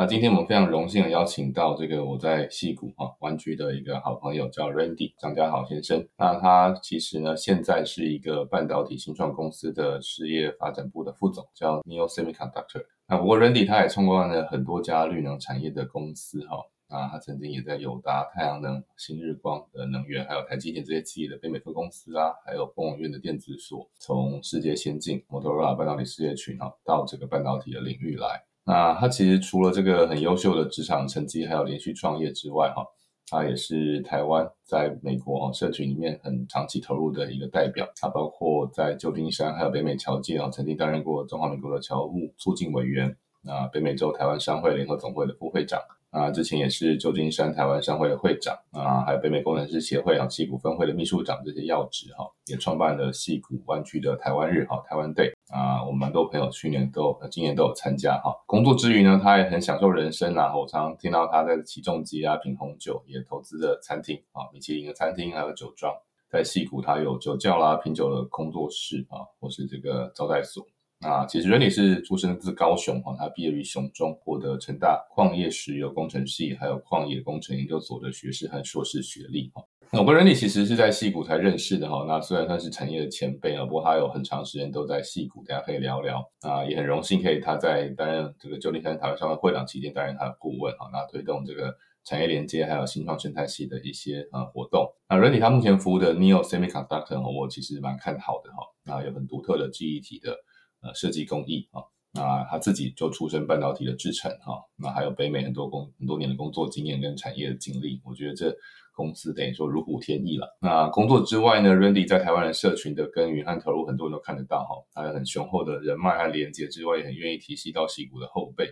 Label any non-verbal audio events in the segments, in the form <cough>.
那今天我们非常荣幸的邀请到这个我在戏谷哈湾区的一个好朋友，叫 Randy 张家豪先生。那他其实呢，现在是一个半导体新创公司的事业发展部的副总，叫 Neo Semiconductor。那不过 Randy 他也创办了很多家绿能产业的公司哈。那，他曾经也在友达、太阳能、新日光的能源，还有台积电这些企业的北美分公司啊，还有工网院的电子所，从世界先进摩托罗拉半导体事业群哈，到这个半导体的领域来。那他其实除了这个很优秀的职场成绩，还有连续创业之外，哈，他也是台湾在美国社群里面很长期投入的一个代表。他包括在旧金山还有北美侨界啊，曾经担任过中华民国的侨务促进委员，那北美洲台湾商会联合总会的副会长。啊，之前也是旧金山台湾商会的会长啊，还有北美工程师协会啊戏谷分会的秘书长这些要职哈，也创办了戏谷湾区的台湾日哈台湾 Day 啊，我们蛮多朋友去年都今年都有参加哈。工作之余呢，他也很享受人生啊，我常常听到他在起重机啊、品红酒，也投资了餐厅啊，米其林的餐厅还有酒庄，在戏谷他有酒窖啦、品酒的工作室啊，或是这个招待所。那其实 Randy 是出生自高雄哈，他毕业于雄中，获得成大矿业石油工程系还有矿业工程研究所的学士和硕士学历哈。那我跟 Randy 其实是在戏谷才认识的哈。那虽然他是产业的前辈啊，不过他有很长时间都在戏谷，大家可以聊聊啊。也很荣幸可以他在担任这个旧金山台湾商会会长期间担任他的顾问哈，那推动这个产业连接还有新创生态系的一些呃活动。那 Randy 他目前服务的 Neo Semiconductor 我其实蛮看好的哈。那有很独特的记忆体的。呃，设计工艺啊，那他自己就出身半导体的制程哈，那还有北美很多工很多年的工作经验跟产业的经历，我觉得这公司等于说如虎添翼了。那工作之外呢，Randy 在台湾的社群的耕耘和投入，很多人都看得到哈，他有很雄厚的人脉和连接之外，也很愿意提携到戏骨的后辈。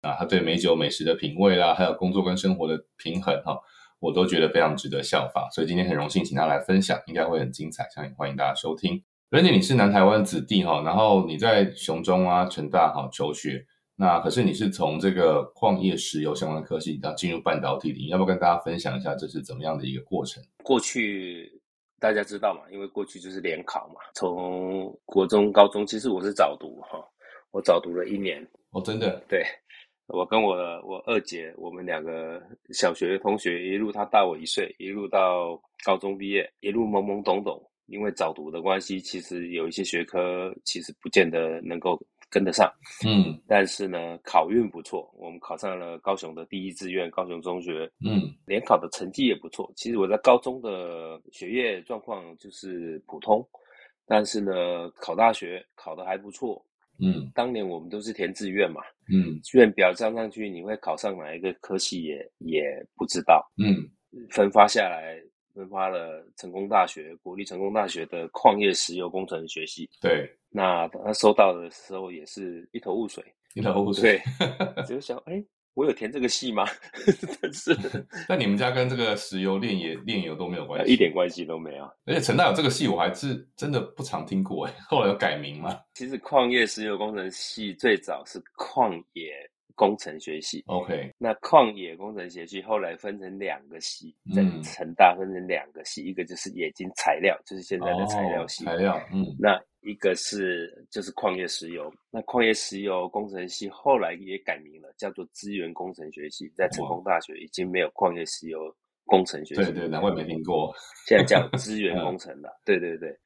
啊，他对美酒美食的品味啦，还有工作跟生活的平衡哈，我都觉得非常值得效法。所以今天很荣幸请他来分享，应该会很精彩，相信欢迎大家收听。而且你是南台湾子弟哈，然后你在雄中啊、成大哈求学，那可是你是从这个矿业石油相关的科系，到进入半导体领域，要不要跟大家分享一下这是怎么样的一个过程？过去大家知道嘛，因为过去就是联考嘛，从国中、高中，其实我是早读哈，我早读了一年哦，真的，对我跟我我二姐，我们两个小学同学，一路她大我一岁，一路到高中毕业，一路懵懵懂懂。因为早读的关系，其实有一些学科其实不见得能够跟得上，嗯，但是呢，考运不错，我们考上了高雄的第一志愿高雄中学，嗯，联考的成绩也不错。其实我在高中的学业状况就是普通，但是呢，考大学考得还不错，嗯，当年我们都是填志愿嘛，嗯，志愿表交上去，你会考上哪一个科系也也不知道，嗯，分发下来。分发了成功大学、国立成功大学的矿业石油工程学系。对，那他收到的时候也是一头雾水，一头雾水。对，只有想，哎，我有填这个系吗？<laughs> 但是，<laughs> 但你们家跟这个石油炼油炼油都没有关系，一点关系都没有。而且成大有这个系，我还是真的不常听过。哎，后来有改名吗？其实矿业石油工程系最早是矿业。工程学系，OK，那矿业工程学系后来分成两个系，在成大分成两个系，一个就是冶金材料，就是现在的材料系，材料，嗯，那一个是就是矿业石油，那矿业石油工程系后来也改名了，叫做资源工程学系，在成功大学已经没有矿业石油工程学系，对对，难怪没听过，现在叫资 <laughs> 源工程了，对对对，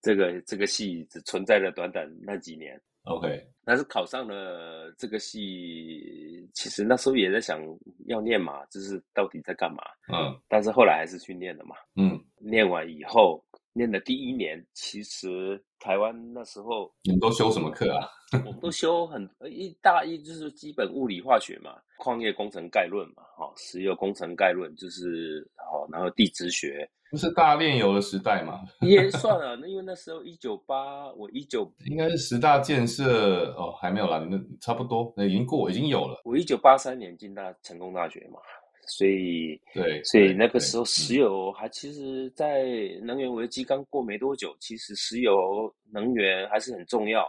这个这个系只存在了短短那几年。OK，但是考上了这个系，其实那时候也在想要念嘛，就是到底在干嘛？嗯，但是后来还是去念了嘛。嗯，念完以后，念的第一年，其实台湾那时候你们都修什么课啊？我们都修很一大一就是基本物理化学嘛，矿业工程概论嘛，哈，石油工程概论就是好，然后地质学。不是大炼油的时代嘛？也 <laughs> 算了，那因为那时候一九八，我一九应该是十大建设哦，还没有啦，那差不多，那已经过，已经有了。我一九八三年进大成功大学嘛，所以对，所以那个时候嗯石油还其实，在能源危机刚过没多久，其实石油能源还是很重要。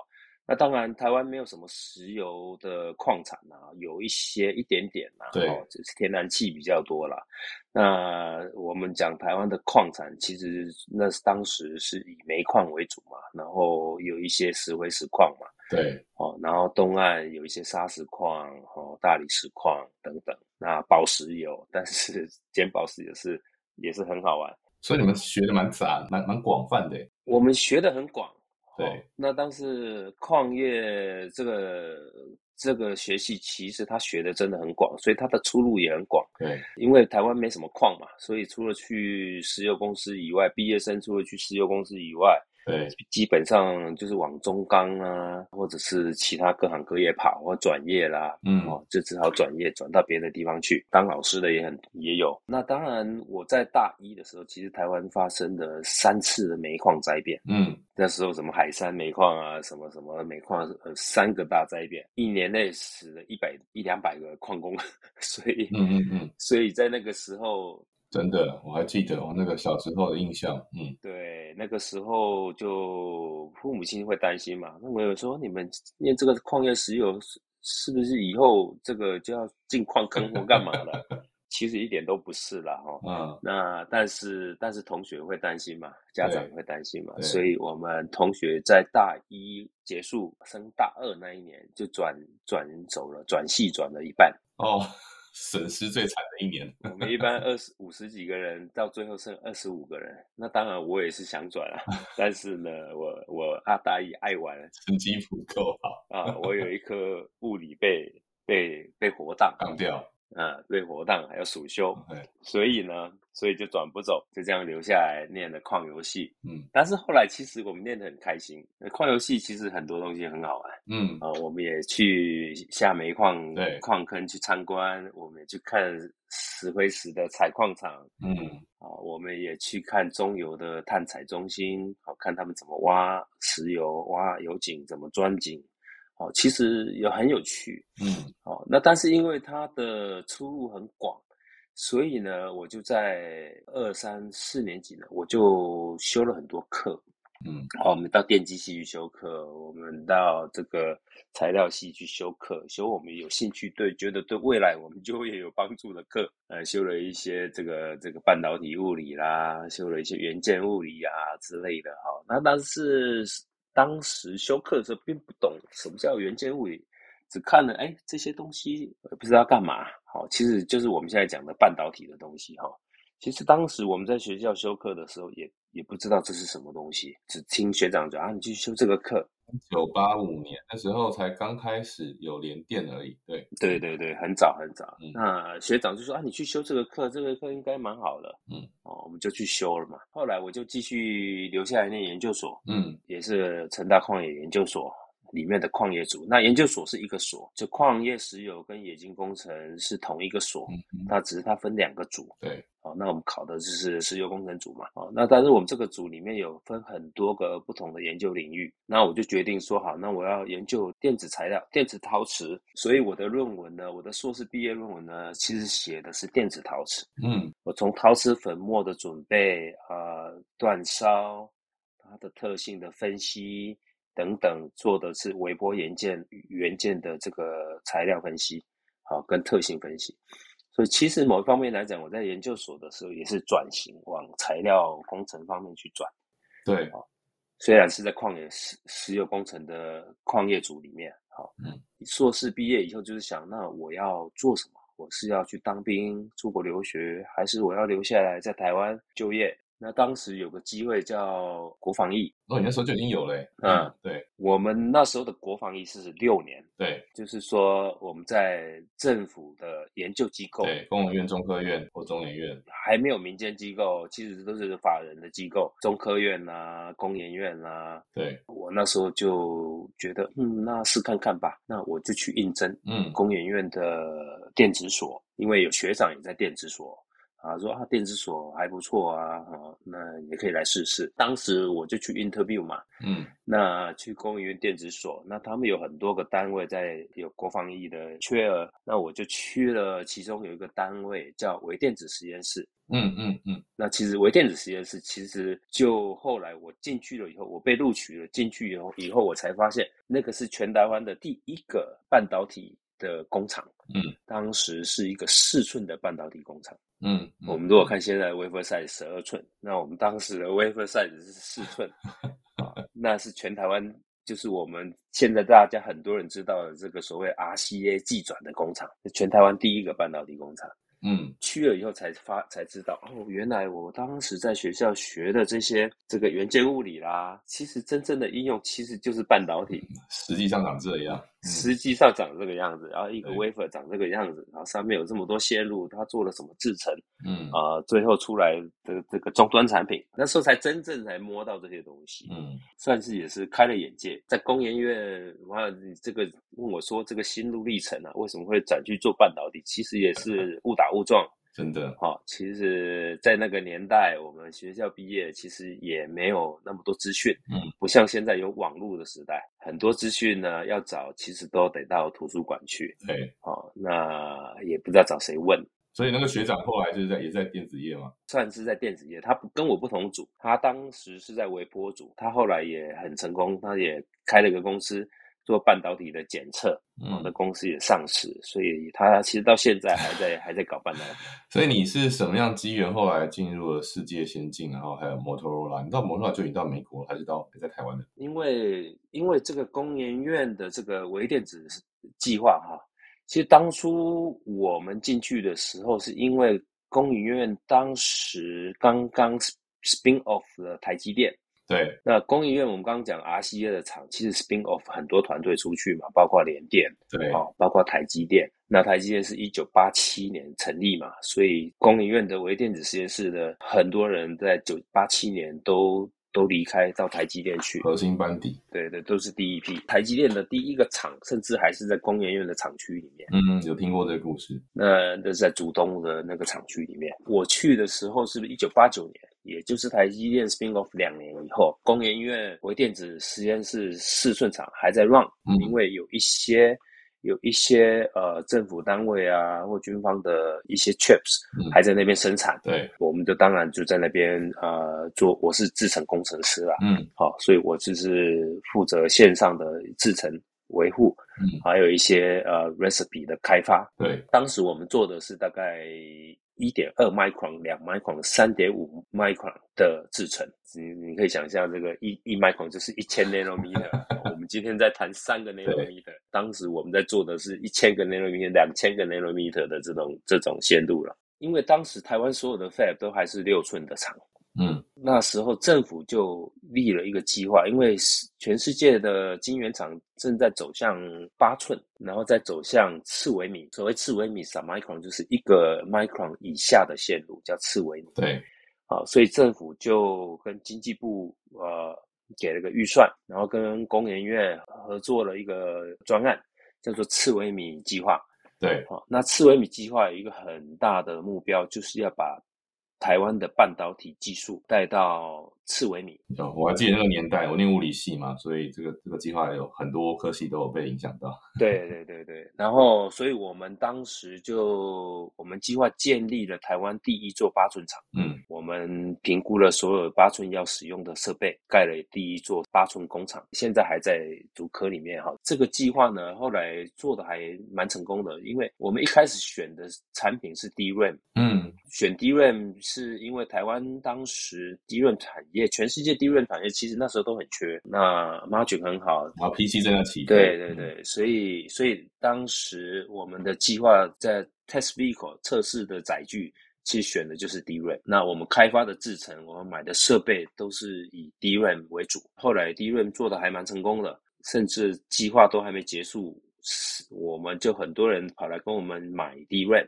那当然，台湾没有什么石油的矿产啊，有一些一点点啦、对哦，就是天然气比较多啦。那我们讲台湾的矿产，其实那是当时是以煤矿为主嘛，然后有一些石灰石矿嘛，对哦，然后东岸有一些砂石矿、哦大理石矿等等。那宝石有，但是捡宝石也是也是很好玩。所以你们学的蛮杂，蛮蛮广泛的。我们学的很广，对哦那但是矿业这个这个学系，其实他学的真的很广，所以他的出路也很广。对因为台湾没什么矿嘛，所以除了去石油公司以外，毕业生除了去石油公司以外，对基本上就是往中钢啊，或者是其他各行各业跑或转业啦，嗯哦，就只好转业转到别的地方去当老师的也很也有。那当然，我在大一的时候，其实台湾发生了三次的煤矿灾变。嗯那时候什么海山煤矿啊，什么什么煤矿，呃，三个大灾变，一年内死了一百一两百个矿工，<laughs> 所以，嗯嗯嗯，所以在那个时候，真的我还记得我，那个小时候的印象。嗯对，那个时候就父母亲会担心嘛，那我有说你们念这个矿业石油是是不是以后这个就要进矿坑或干嘛了？<laughs> 其实一点都不是啦，哈。嗯那但是但是同学会担心嘛，家长对会担心嘛，所以我们同学在大一结束升大二那一年就转转走了，转系转了一半。哦，损失最惨的一年。我们一般二十五十几个人，到最后剩二十五个人。那当然我也是想转啊，<laughs> 但是呢，我我阿大一爱玩成绩不够好，啊，我有一科物理被被被活 <laughs> 当当掉。啊，对活当还有暑修，对，所以呢，所以就转不走，就这样留下来念了矿游系。嗯。但是后来其实我们念得很开心，矿游戏其实很多东西很好玩嗯。啊、我们也去下煤矿对。矿坑去参观，我们也去看石灰石的采矿场嗯。啊、我们也去看中油的探采中心，好、看他们怎么挖石油、挖油井，怎么钻井，哦，其实也很有趣。嗯哦，那但是因为它的出路很广，所以呢，我就在二三四年级呢，我就修了很多课。嗯好，我们到电机系去修课，我们到这个材料系去修课，修我们有兴趣对，觉得对未来我们就业有帮助的课。呃，修了一些这个这个半导体物理啦，修了一些元件物理啊之类的。哈，那但是当时修课的时候并不懂什么叫元件物理，只看了哎这些东西不知道干嘛。好，其实就是我们现在讲的半导体的东西哈。其实当时我们在学校修课的时候也，也不知道这是什么东西，只听学长讲啊，你去修这个课。九八五年那时候才刚开始有连电而已。对对对对，很早很早。嗯那学长就说啊，你去修这个课，这个课应该蛮好的。嗯，哦，我们就去修了嘛。后来我就继续留下来念研究所，嗯也是成大矿业研究所里面的矿业组。那研究所是一个所，就矿业石油跟冶金工程是同一个所，那嗯它只是它分两个组。对哦，那我们考的就是石油工程组嘛。哦，那但是我们这个组里面有分很多个不同的研究领域。那我就决定说好，那我要研究电子材料、电子陶瓷。所以我的论文呢，我的硕士毕业论文呢，其实写的是电子陶瓷。嗯我从陶瓷粉末的准备、呃煅烧、它的特性的分析等等，做的是微波元件元件的这个材料分析，好、跟特性分析。所以其实某一方面来讲，我在研究所的时候也是转型往材料工程方面去转，对虽然是在矿业石石油工程的矿业组里面，好、嗯，硕士毕业以后就是想，那我要做什么？我是要去当兵、出国留学，还是我要留下来在台湾就业？那当时有个机会叫国防役，哦，你那时候就已经有了欸。嗯，对我们那时候的国防役是六年，对就是说我们在政府的研究机构，对，工研院、中科院或中研院。还没有民间机构，其实都是法人的机构，中科院啦、工研院啦。对，我那时候就觉得，嗯，那试看看吧。那我就去应征嗯工研院的电子所，因为有学长也在电子所，啊，说啊电子锁还不错啊，哦，那也可以来试试。当时我就去 interview 嘛，嗯那去工研院电子所，那他们有很多个单位在有国防役的缺额，那我就去了，其中有一个单位叫微电子实验室。嗯嗯嗯那其实微电子实验室，其实就后来我进去了以后，我被录取了，进去以后以后我才发现，那个是全台湾的第一个半导体的工厂。嗯，当时是一个四寸的半导体工厂。嗯，我们如果看现在的 wafer size 十二寸，那我们当时的 wafer size 是四寸，<laughs> 啊，那是全台湾，就是我们现在大家很多人知道的这个所谓 RCA 技转的工厂，是全台湾第一个半导体工厂。嗯。去了以后才发才知道，哦，原来我当时在学校学的这些这个元件物理啦，其实真正的应用其实就是半导体，实际上长这样，嗯实际上长这个样子，然后一个对 wafer 长这个样子，然后上面有这么多线路，它做了什么制成嗯啊、最后出来的这个终端产品，那时候才真正才摸到这些东西，嗯算是也是开了眼界。在工研院，哇，你这个问我说这个心路历程啊，为什么会转去做半导体？其实也是误打误撞。真的，好、其实，在那个年代，我们学校毕业其实也没有那么多资讯，嗯，不像现在有网络的时代，很多资讯呢要找，其实都得到图书馆去，对，哦，那也不知道找谁问，所以那个学长后来就是在也在电子业嘛，算是在电子业，他不跟我不同组，他当时是在微波组，他后来也很成功，他也开了一个公司做半导体的检测，我的嗯，公司也上市，所以他其实到现在还在还在搞半导体。<laughs> 所以你是什么样机缘后来进入了世界先进，然后还有摩托罗拉，你到摩托罗拉就已经到美国了，还是到还在台湾的？因为因为这个工研院的这个微电子计划哈，其实当初我们进去的时候，是因为工研院当时刚刚 spin off 了台积电。对，那工研院我们刚刚讲 RCA 的厂，其实 spin off 很多团队出去嘛，包括联电，对，哦，包括台积电。那台积电是一九八七年成立嘛，所以工研院的微电子实验室的很多人在九八七年都都离开到台积电去。核心班底，对对，都是第一批。台积电的第一个厂，甚至还是在工研院的厂区里面。嗯，有听过这个故事，那那是在竹东的那个厂区里面。我去的时候是不是一九八九年？也就是台积电 spin off 两年以后，工研院微电子实验室四寸厂还在 run，、嗯。因为有一些有一些呃政府单位啊或军方的一些 chips 嗯。还在那边生产，对，我们就当然就在那边呃做，我是制程工程师啦，嗯。好、所以我就是负责线上的制程维护，嗯，还有一些呃 recipe 的开发。对，当时我们做的是大概一点二 micron、两 micron、三点五 micron 的制程。你你可以想象，这个一一 micron 就是一千 nanometer。<laughs> 我们今天在谈三个 nanometer，当时我们在做的是一千个 nanometer、两千个 nanometer 的这种这种线路了。因为当时台湾所有的 fab 都还是六寸的厂，嗯那时候政府就立了一个计划，因为是全世界的晶圆厂正在走向八寸，然后再走向次微米。所谓次微米 （submicron） 就是一个 micron 以下的线路，叫次微米。对，啊，所以政府就跟经济部呃给了个预算，然后跟工研院合作了一个专案，叫做次微米计划。对，好，那次微米计划有一个很大的目标，就是要把台湾的半导体技术带到次微米。哦我还记得那个年代，我念物理系嘛，所以这个这个计划有很多科系都有被影响到。<laughs> 对对对对，然后，所以我们当时就我们计划建立了台湾第一座八寸厂。嗯我们评估了所有八寸要使用的设备，盖了第一座八寸工厂，现在还在竹科里面哈。这个计划呢，后来做的还蛮成功的，因为我们一开始选的产品是 DRAM，嗯选 DRAM 是因为台湾当时 DRAM 产业，全世界 DRAM 产业其实那时候都很缺，那 margin 很好，然后 PC 正在起对对对，所以所以当时我们的计划在 test vehicle 测试的载具，其实选的就是 DRAM。那我们开发的制程，我们买的设备都是以 DRAM 为主。后来 DRAM 做的还蛮成功的，甚至计划都还没结束，我们就很多人跑来跟我们买 DRAM，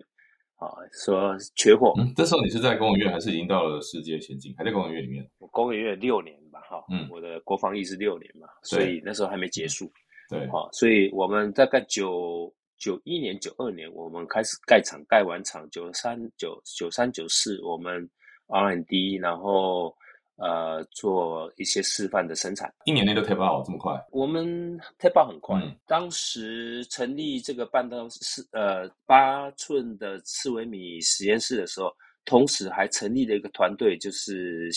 啊，说缺货。嗯，这时候你是在工研院，还是已经到了世界先进？还在工研院里面？我工研院六年吧，哈，嗯我的国防役是六年嘛，所以那时候还没结束。对，好，所以我们大概九九一年、九二年我们开始盖厂，盖完厂九三九九三九四我们 R&D，然后呃做一些示范的生产，一年内就 tape out 这么快？我们 tape out 很快。嗯当时成立这个半导是呃八寸的四微米实验室的时候，同时还成立了一个团队，就是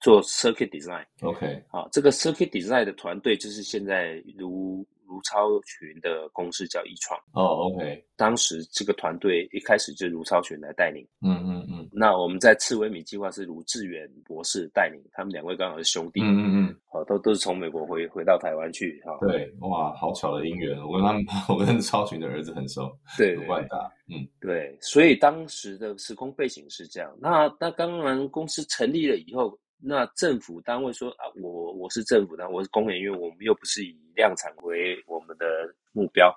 做 circuit design。OK，啊，这个 circuit design 的团队就是现在卢卢超群的公司叫易创。哦，OK，当时这个团队一开始就卢超群来带领。嗯嗯嗯那我们在次微米计划是卢志远博士带领，他们两位刚好是兄弟，嗯嗯嗯，哦，都都是从美国回回到台湾去，哈、对，哇，好巧的姻缘，我跟他们，<laughs> 我跟超群的儿子很熟，对对卢万达，嗯对，所以当时的时空背景是这样。那那当然，公司成立了以后，那政府单位说啊，我我是政府单位，我是工研院，我们又不是以量产为我们的目标，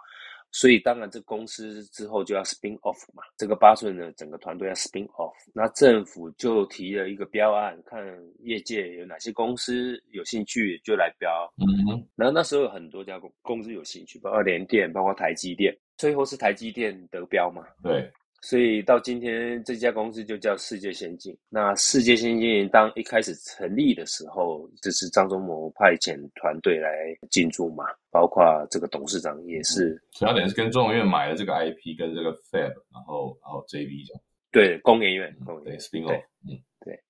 所以当然这公司之后就要 spin off 嘛。这个八寸的整个团队要 spin off，那政府就提了一个标案，看业界有哪些公司有兴趣就来标。嗯哼，然后那时候有很多家公公司有兴趣，包括联电，包括台积电，最后是台积电得标嘛。对，所以到今天这家公司就叫世界先进。那世界先进当一开始成立的时候，就是张忠谋派遣团队来进驻嘛，包括这个董事长也是所以他等于是跟中研院买了这个 IP 跟这个 Fab，然后然后 JV 这样，对工研院，工研对院 spin off，嗯，对。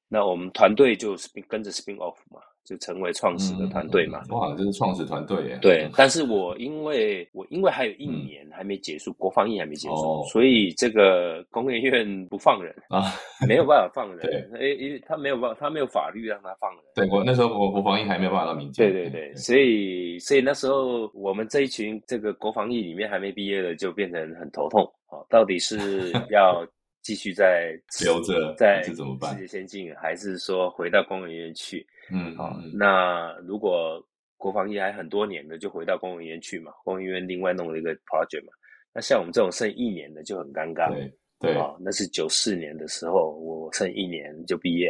那我们团队就 spin 跟着 spin off 嘛，就成为创始的团队嘛。嗯哇，这是创始团队耶，对嗯，但是我因为我因为还有一年还没结束，国防役还没结束，哦所以这个工研院不放人，<laughs> 啊，没有办法放人，<laughs> 对，因为他没有办法，他没有法律让他放人。对我那时候国国防役还没有办法到民间，对对对，所以所以那时候我们这一群这个国防役里面还没毕业的，就变成很头痛啊、哦到底是 <laughs> 要继续在留着在怎么办世界先进，还是说回到工研院去？嗯好、那如果国防医还很多年的，就回到工研院去嘛，工研院另外弄了一个 project 嘛。那像我们这种剩一年的就很尴尬。对对，啊，那是九四年的时候，我剩一年就毕业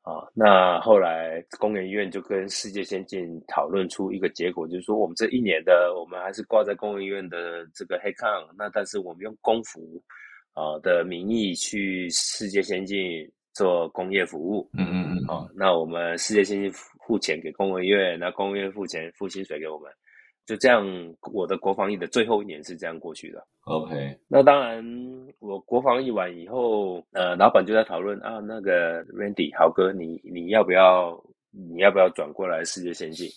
啊。那后来工研院就跟世界先进讨论出一个结果，就是说我们这一年的我们还是挂在工研院的这个黑抗，那但是我们用工服啊的名义去世界先进做工业服务嗯嗯嗯，哦。那我们世界先进付付钱给工研院，那工研院付钱付薪水给我们，就这样，我的国防役的最后一年是这样过去的。OK，那当然，我国防一完以后，呃，老板就在讨论啊，那个 Randy 豪哥，你你要不要你要不要转过来世界先进？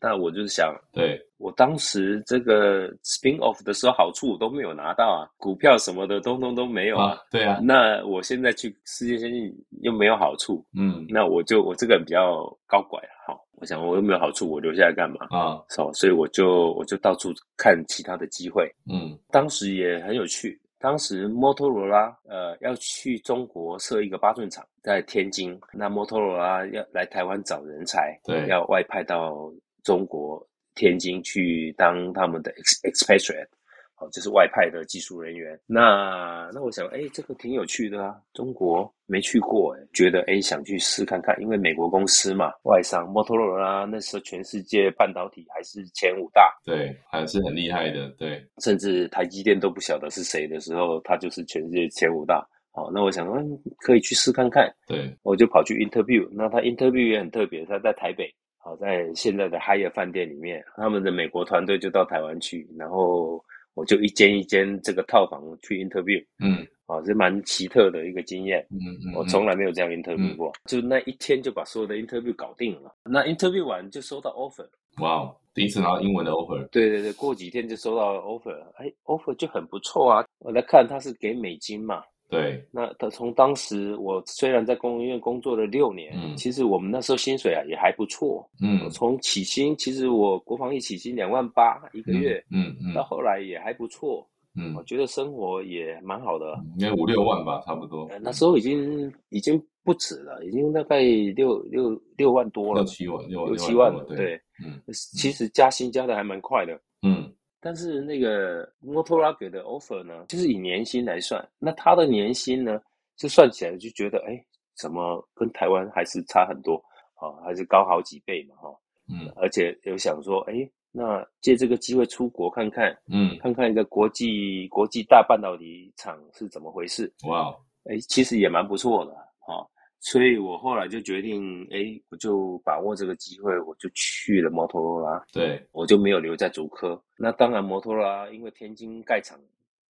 那我就是想，对，我当时这个 spin off 的时候，好处我都没有拿到啊，股票什么的通通都没有啊。啊，对啊，那我现在去世界先进又没有好处，嗯那我就我这个人比较高拐啊，好，我想我又没有好处，我留下来干嘛？啊，哦，所以我就我就到处看其他的机会。嗯当时也很有趣。当时摩托罗拉呃要去中国设一个八寸厂，在天津。那摩托罗拉要来台湾找人才，对要外派到中国天津去当他们的 ex expatriate，好，就是外派的技术人员。那那我想，哎，这个挺有趣的啊，中国没去过，哎，觉得哎想去试看看，因为美国公司嘛，外商摩托罗拉那时候全世界半导体还是前五大，对，还是很厉害的，对，甚至台积电都不晓得是谁的时候，它就是全世界前五大。好，那我想说嗯可以去试看看，对，我就跑去 interview。那他 interview 也很特别，他在台北，好，在现在的 Hyatt 饭店里面，他们的美国团队就到台湾去，然后我就一间一间这个套房去 interview，嗯啊，是蛮奇特的一个经验。嗯嗯，我嗯从来没有这样 interview 嗯过，就那一天就把所有的 interview 搞定了。那 interview 完就收到 offer，哇哦，第一次拿到英文的 offer，对对对，过几天就收到 offer，哎，offer 就很不错啊。我来看他是给美金嘛，对，那他从当时我虽然在公务院工作了六年，嗯其实我们那时候薪水啊也还不错。嗯从起薪，其实我国防一起薪两万八一个月，嗯嗯到后来也还不错，嗯我觉得生活也蛮好的。应该五六万吧，差不多呃，那时候已经已经不止了，已经大概六六六万多了六，七万，六六七万了。对，嗯其实加薪加的还蛮快的。嗯但是那个摩托拉给的 offer 呢，就是以年薪来算，那他的年薪呢，就算起来就觉得，哎，怎么跟台湾还是差很多，啊，还是高好几倍嘛，哈、嗯而且有想说，哎，那借这个机会出国看看，嗯，看看一个国际国际大半导体厂是怎么回事。哇，哎，其实也蛮不错的啊。所以我后来就决定，哎，我就把握这个机会，我就去了摩托罗拉。对，我就没有留在竹科。那当然，摩托罗拉因为天津盖厂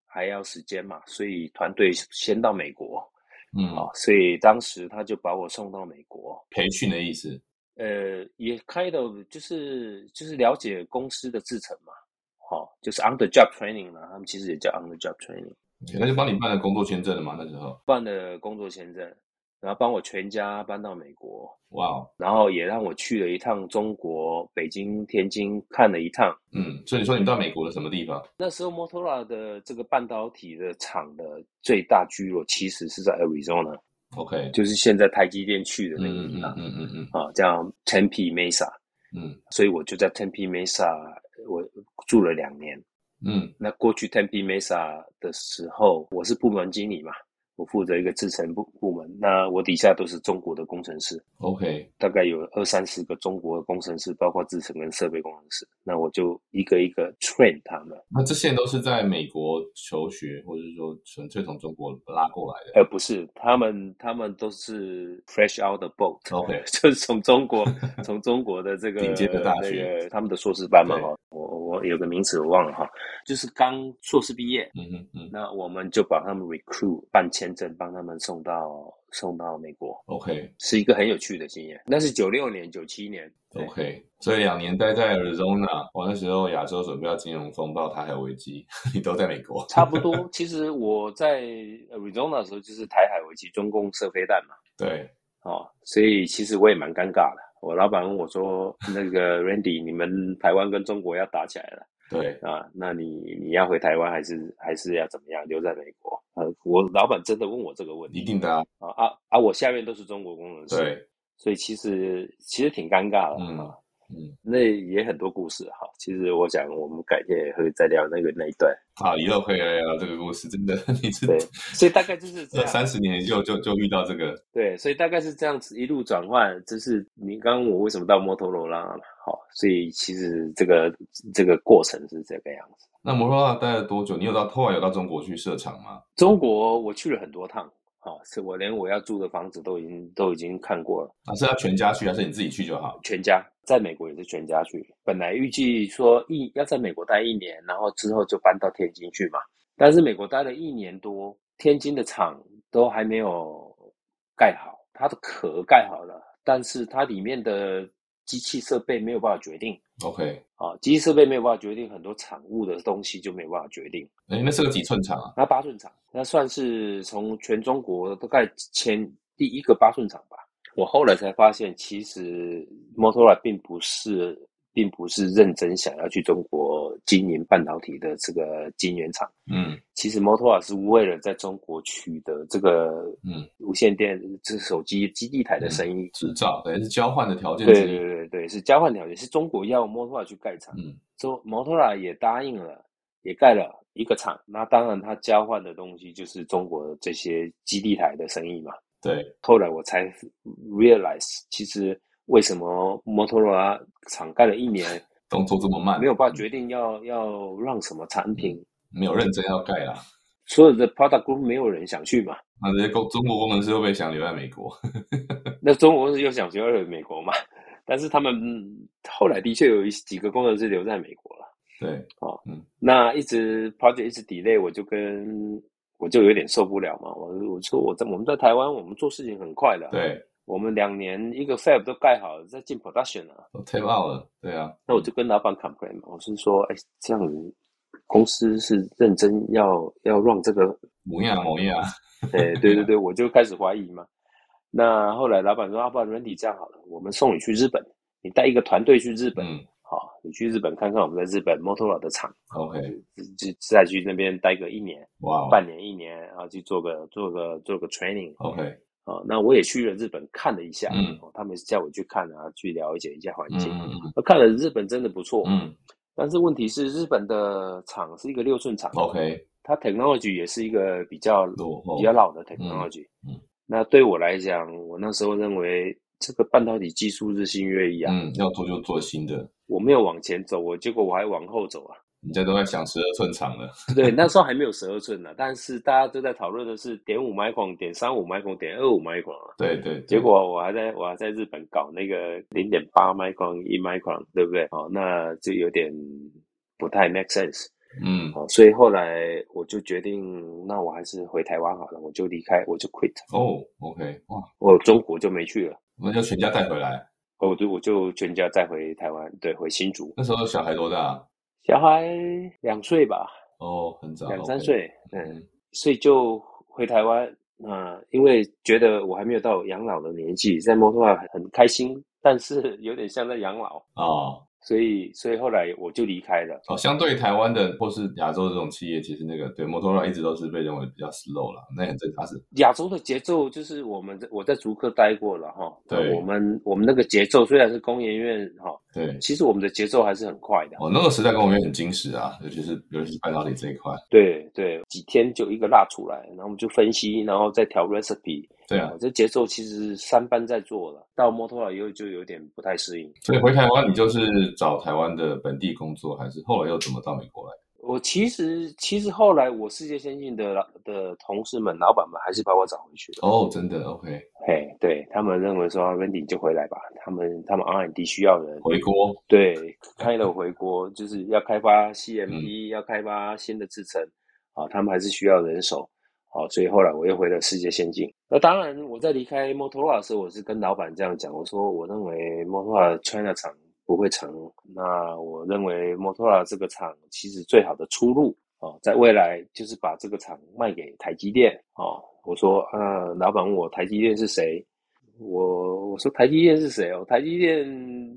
还要时间嘛，所以团队先到美国。嗯，啊，所以当时他就把我送到美国培训的意思。呃，也开的就是就是了解公司的制程嘛，好，就是 on the job training 嘛，他们其实也叫 on the job training。那就帮你办了工作签证了嘛，那时候办了工作签证，然后帮我全家搬到美国，哇，然后也让我去了一趟中国北京、天津看了一趟。嗯，所以你说你到美国的什么地方？那时候摩托罗拉的这个半导体的厂的最大聚落其实是在 Arizona。OK，就是现在台积电去的那个地方，嗯嗯嗯啊，叫 Tempe Mesa，嗯，所以我就在 Tempe Mesa 我住了两年，嗯，那过去 Tempe Mesa 的时候，我是部门经理嘛。我负责一个制程部部门，那我底下都是中国的工程师，OK，大概有二三十个中国的工程师，包括制程跟设备工程师。那我就一个一个 train 他们。那这些都是在美国求学，或者是说纯粹从中国拉过来的？呃，不是，他们他们都是 fresh out the boat，OK，<laughs> 就是从中国从中国的这个 <laughs> 顶尖的大学，他们的硕士班嘛，哦，我我有个名词我忘了哈，就是刚硕士毕业，嗯嗯嗯，那我们就把他们 recruit 办签。签证帮他们送到送到美国，OK，是一个很有趣的经验。那是九六年、九七年，OK，所以两年待在 Arizona，我那时候亚洲准备要金融风暴、台海危机，<laughs> 你都在美国，差不多。<laughs> 其实我在 Arizona 的时候就是台海危机，中共射飞弹嘛，对，哦，所以其实我也蛮尴尬的。我老板问我说：“那个 Randy，你们台湾跟中国要打起来了。<laughs> ”对啊，那你你要回台湾还是还是要怎么样留在美国？呃，我老板真的问我这个问题，一定的啊啊啊！我下面都是中国工程师，对，所以其实其实挺尴尬的啊。嗯，那也很多故事哈。其实我想我们改天也会再聊那个那一段。好，以后可以来聊这个故事，真的，<laughs> 你是对，所以大概就是这三十年就就就遇到这个，对，所以大概是这样子一路转换。就是你刚刚我为什么到摩托罗拉了？好，所以其实这个这个过程是这个样子。那摩托罗拉待了多久？你有到后来有到中国去设厂吗？中国我去了很多趟。好，是我连我要住的房子都已经都已经看过了。啊，是要全家去还是你自己去就好？全家在美国也是全家去。本来预计说一要在美国待一年，然后之后就搬到天津去嘛。但是美国待了一年多，天津的厂都还没有盖好，它的壳盖好了，但是它里面的机器设备没有办法决定。OK，啊，机器设备没有办法决定，很多产物的东西就没有办法决定。哎，那是个几寸厂啊？那八寸厂，那算是从全中国大概前第一个八寸厂吧。我后来才发现，其实摩托罗拉并不是，并不是认真想要去中国经营半导体的这个晶圆厂。嗯，其实摩托罗拉是为了在中国取得这个嗯无线电这手机基地台的生意执照，对，是交换的条件。对对对对，是交换条件，是中国要摩托罗拉去盖厂，嗯，说摩托罗拉也答应了，也盖了一个厂。那当然，它交换的东西就是中国这些基地台的生意嘛。对，后来我才 realize，其实为什么摩托罗拉厂盖了一年，<laughs> 动作这么慢，没有办法决定要要让什么产品，没有认真要盖啦。所有的 product group 没有人想去嘛？那这些工中国工程师会不会想留在美国？<laughs> 那中国又想留在美国嘛？但是他们后来的确有一几个工程师留在美国了。对，哦，嗯，那一直 project 一直 delay，我就跟我就有点受不了嘛。我我说我在我们在台湾，我们做事情很快的。对，我们两年一个 fab 都盖好了，在进 production 了，都 tape out 了。对啊，那我就跟老板 complain 嘛，我是说，哎，这样子公司是认真要要 run 这个模样模样。<laughs> 哎，对对对，我就开始怀疑嘛。那后来老板说，啊，不然 Randy 这样好了，我们送你去日本，你带一个团队去日本。嗯好，你去日本看看我们在日本 Motorola 的厂，OK，就再去那边待个一年，哇，半年一年，然后去做个做个做个 training，OK，啊，那我也去了日本看了一下，嗯，他们叫我去看啊，去了解一下环境，嗯嗯，看了日本真的不错，嗯，但是问题是日本的厂是一个六寸厂，OK，它 technology 也是一个比较比较老的 technology，嗯，那对我来讲，我那时候认为这个半导体技术日新月异啊，嗯，要做就做新的。我没有往前走，我结果我还往后走啊。人家都在想十二寸长了，对，那时候还没有十二寸呢，但是大家都在讨论的是点五 micron、点三五 micron、点二五 micron 啊。对对，结果我还在我还在日本搞那个零点八 micron、一 micron，对不对？哦，那就有点不太 make sense。嗯，哦，所以后来我就决定，那我还是回台湾好了，我就离开，我就 quit。哦，OK，哇，我中国就没去了，那就全家带回来。我就我就全家再回台湾，对，回新竹。那时候小孩多大？小孩两岁吧，哦，很早，两三岁，嗯，所以就回台湾。那因为觉得我还没有到养老的年纪，在摩托化很开心，但是有点像在养老啊。所以，所以后来我就离开了。哦，相对台湾的或是亚洲这种企业，其实那个对摩托罗拉一直都是被认为比较 slow 了，那很正常。是亚洲的节奏，就是我们在我在竹科待过了哈。对，我们我们那个节奏虽然是工研院哈，对，其实我们的节奏还是很快的。哦，那个时代跟我们也很精实啊，尤其是尤其是半导体这一块。对对，几天就一个蜡出来，然后我们就分析，然后再调 recipe。对啊，这节奏其实三班在做了，到摩托罗以后就有点不太适应。所以回台湾，你就是找台湾的本地工作，还是后来又怎么到美国来？我其实其实后来我世界先进的的同事们、老板们还是把我找回去了。哦，真的？OK。嘿，对他们认为说 Randy 就回来吧，他们他们 R&D 需要人回国。对，开了回国就是要开发 CMP，要开发新的制程啊，他们还是需要人手。好，所以后来我又回了世界先进。那当然，我在离开摩托罗拉的时候，我是跟老板这样讲，我说我认为摩托罗拉 China 厂不会成。那我认为摩托罗拉这个厂其实最好的出路啊，在未来就是把这个厂卖给台积电啊。我说，呃，老板问我台积电是谁？我我说台积电是谁哦？台积电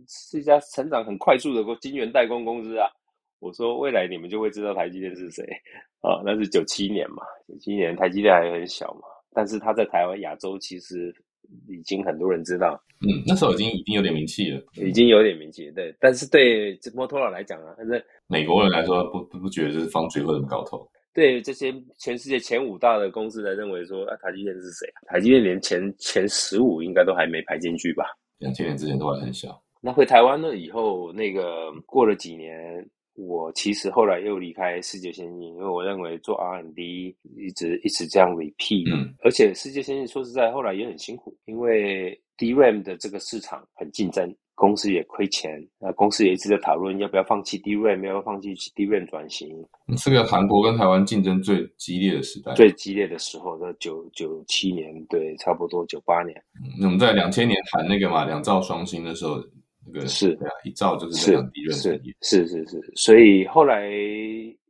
是一家成长很快速的晶圆代工公司啊。我说未来你们就会知道台积电是谁啊？那是九七年嘛，九七年台积电还很小嘛，但是他在台湾亚洲其实已经很多人知道。嗯，那时候已经已经有点名气了，已经有点名气。对，但是对摩托罗来讲啊，但是美国人来说不不觉得这是方嘴或者搞头。对这些全世界前五大的公司来认为说啊，台积电是谁啊？台积电连前前十五应该都还没排进去吧？两千年之前都还很小。那回台湾了以后，那个过了几年。我其实后来又离开世界先进，因为我认为做 R&D 一直一直这样 repeat，嗯，而且世界先进说实在后来也很辛苦，因为 DRAM 的这个市场很竞争，公司也亏钱，那公司也一直在讨论要不要放弃 DRAM，要不要放弃 DRAM 转型。是个韩国跟台湾竞争最激烈的时代，最激烈的时候在九九七年，对，差不多九八年。那我们在两千年谈那个嘛两兆双星的时候。是对啊，一照就是这样低润是是是是，所以后来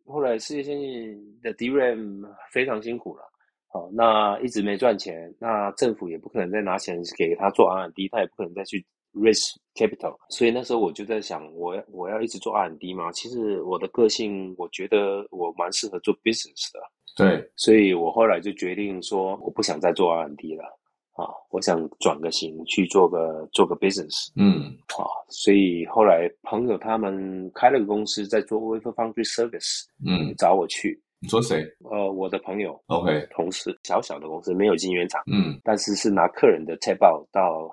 后来世界先进的 DRAM 非常辛苦了，好，那一直没赚钱，那政府也不可能再拿钱给他做 R&D，他也不可能再去 raise capital，所以那时候我就在想，我我要一直做 R&D 吗？其实我的个性，我觉得我蛮适合做 business 的，对，所以我后来就决定说，我不想再做 R&D 了。啊，我想转个型去做个做个 business，嗯，啊，所以后来朋友他们开了个公司，在做 wafer foundry service，嗯，找我去。你说谁？呃，我的朋友，OK，同事，小小的公司，没有晶圆厂，嗯，但是是拿客人的菜报到